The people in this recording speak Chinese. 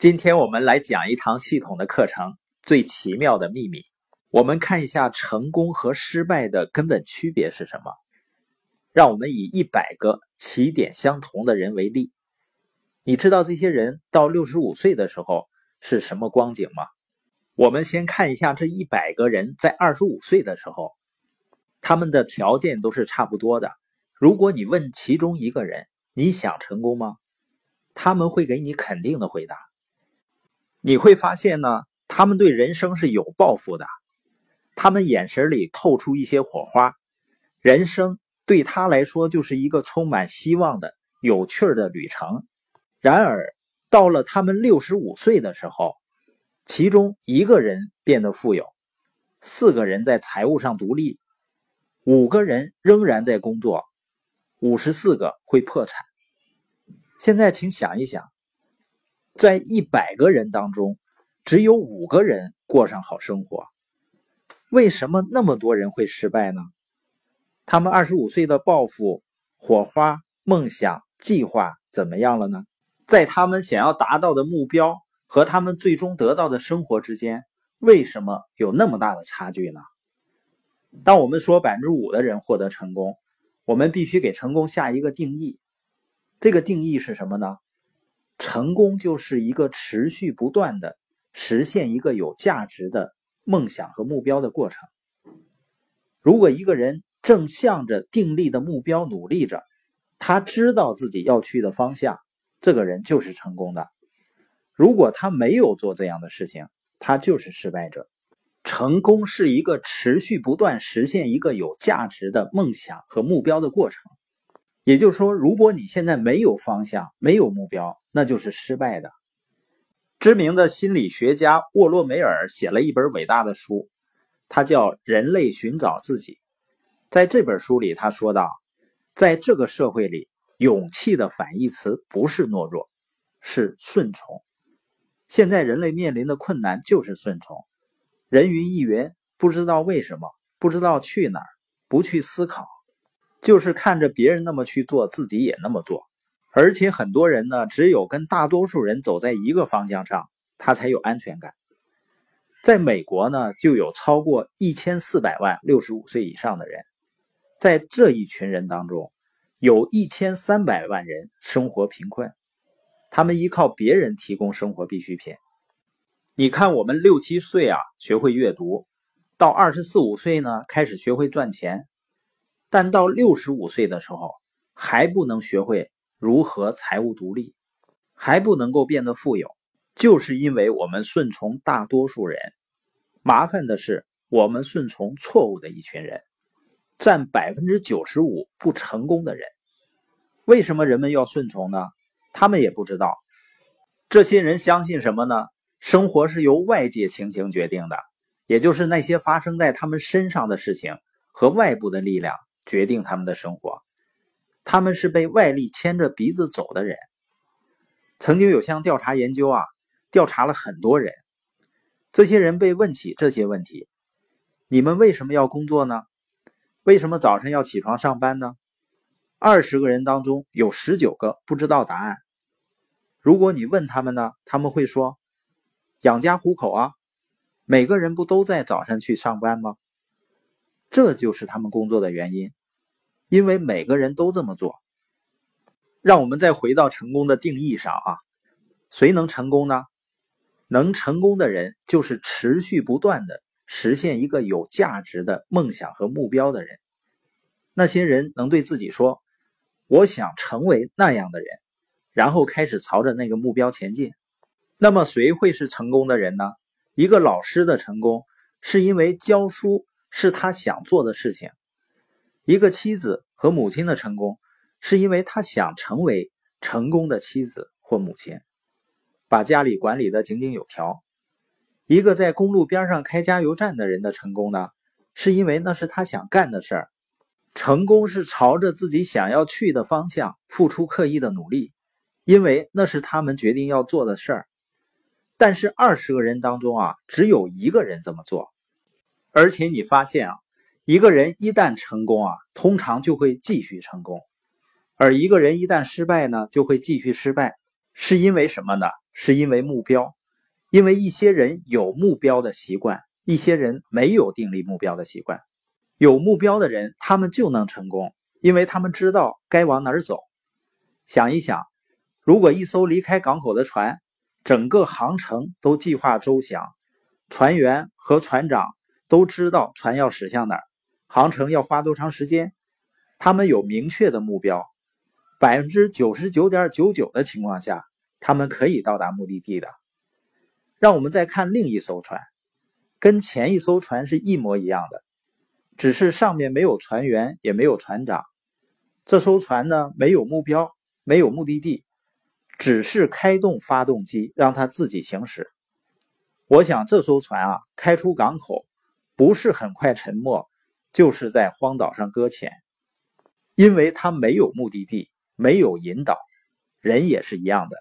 今天我们来讲一堂系统的课程《最奇妙的秘密》。我们看一下成功和失败的根本区别是什么。让我们以一百个起点相同的人为例，你知道这些人到六十五岁的时候是什么光景吗？我们先看一下这一百个人在二十五岁的时候，他们的条件都是差不多的。如果你问其中一个人你想成功吗？他们会给你肯定的回答。你会发现呢，他们对人生是有抱负的，他们眼神里透出一些火花，人生对他来说就是一个充满希望的有趣的旅程。然而，到了他们六十五岁的时候，其中一个人变得富有，四个人在财务上独立，五个人仍然在工作，五十四个会破产。现在，请想一想。在一百个人当中，只有五个人过上好生活。为什么那么多人会失败呢？他们二十五岁的抱负、火花、梦想、计划怎么样了呢？在他们想要达到的目标和他们最终得到的生活之间，为什么有那么大的差距呢？当我们说百分之五的人获得成功，我们必须给成功下一个定义。这个定义是什么呢？成功就是一个持续不断的实现一个有价值的梦想和目标的过程。如果一个人正向着定立的目标努力着，他知道自己要去的方向，这个人就是成功的。如果他没有做这样的事情，他就是失败者。成功是一个持续不断实现一个有价值的梦想和目标的过程。也就是说，如果你现在没有方向、没有目标，那就是失败的。知名的心理学家沃洛梅尔写了一本伟大的书，它叫《人类寻找自己》。在这本书里，他说道，在这个社会里，勇气的反义词不是懦弱，是顺从。现在人类面临的困难就是顺从，人云亦云，不知道为什么，不知道去哪儿，不去思考。就是看着别人那么去做，自己也那么做，而且很多人呢，只有跟大多数人走在一个方向上，他才有安全感。在美国呢，就有超过一千四百万六十五岁以上的人，在这一群人当中，有一千三百万人生活贫困，他们依靠别人提供生活必需品。你看，我们六七岁啊，学会阅读，到二十四五岁呢，开始学会赚钱。但到六十五岁的时候，还不能学会如何财务独立，还不能够变得富有，就是因为我们顺从大多数人。麻烦的是，我们顺从错误的一群人，占百分之九十五不成功的人。为什么人们要顺从呢？他们也不知道。这些人相信什么呢？生活是由外界情形决定的，也就是那些发生在他们身上的事情和外部的力量。决定他们的生活，他们是被外力牵着鼻子走的人。曾经有项调查研究啊，调查了很多人，这些人被问起这些问题：你们为什么要工作呢？为什么早晨要起床上班呢？二十个人当中有十九个不知道答案。如果你问他们呢，他们会说：养家糊口啊。每个人不都在早上去上班吗？这就是他们工作的原因，因为每个人都这么做。让我们再回到成功的定义上啊，谁能成功呢？能成功的人就是持续不断的实现一个有价值的梦想和目标的人。那些人能对自己说：“我想成为那样的人”，然后开始朝着那个目标前进。那么谁会是成功的人呢？一个老师的成功是因为教书。是他想做的事情。一个妻子和母亲的成功，是因为他想成为成功的妻子或母亲，把家里管理的井井有条。一个在公路边上开加油站的人的成功呢，是因为那是他想干的事儿。成功是朝着自己想要去的方向付出刻意的努力，因为那是他们决定要做的事儿。但是二十个人当中啊，只有一个人这么做。而且你发现啊，一个人一旦成功啊，通常就会继续成功；而一个人一旦失败呢，就会继续失败。是因为什么呢？是因为目标，因为一些人有目标的习惯，一些人没有订立目标的习惯。有目标的人，他们就能成功，因为他们知道该往哪儿走。想一想，如果一艘离开港口的船，整个航程都计划周详，船员和船长都知道船要驶向哪儿，航程要花多长时间，他们有明确的目标，百分之九十九点九九的情况下，他们可以到达目的地的。让我们再看另一艘船，跟前一艘船是一模一样的。只是上面没有船员，也没有船长。这艘船呢，没有目标，没有目的地，只是开动发动机，让它自己行驶。我想这艘船啊，开出港口，不是很快沉没，就是在荒岛上搁浅，因为他没有目的地，没有引导。人也是一样的，